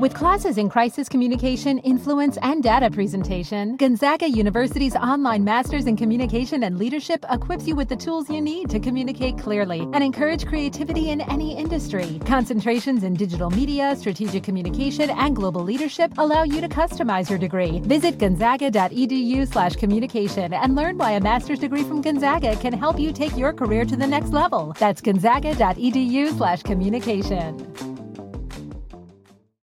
With classes in crisis communication, influence, and data presentation, Gonzaga University's online Masters in Communication and Leadership equips you with the tools you need to communicate clearly and encourage creativity in any industry. Concentrations in digital media, strategic communication, and global leadership allow you to customize your degree. Visit gonzaga.edu slash communication and learn why a master's degree from Gonzaga can help you take your career to the next level. That's gonzaga.edu slash communication.